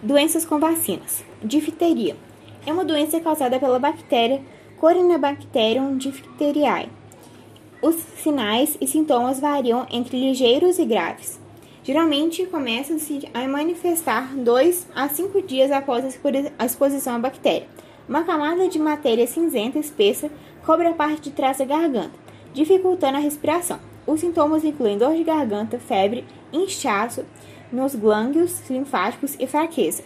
Doenças com vacinas. Difteria. É uma doença causada pela bactéria Corynebacterium diphtheriae. Os sinais e sintomas variam entre ligeiros e graves. Geralmente começam-se a manifestar dois a cinco dias após a exposição à bactéria. Uma camada de matéria cinzenta espessa cobre a parte de trás da garganta, dificultando a respiração. Os sintomas incluem dor de garganta, febre, inchaço nos glândulos linfáticos e fraqueza.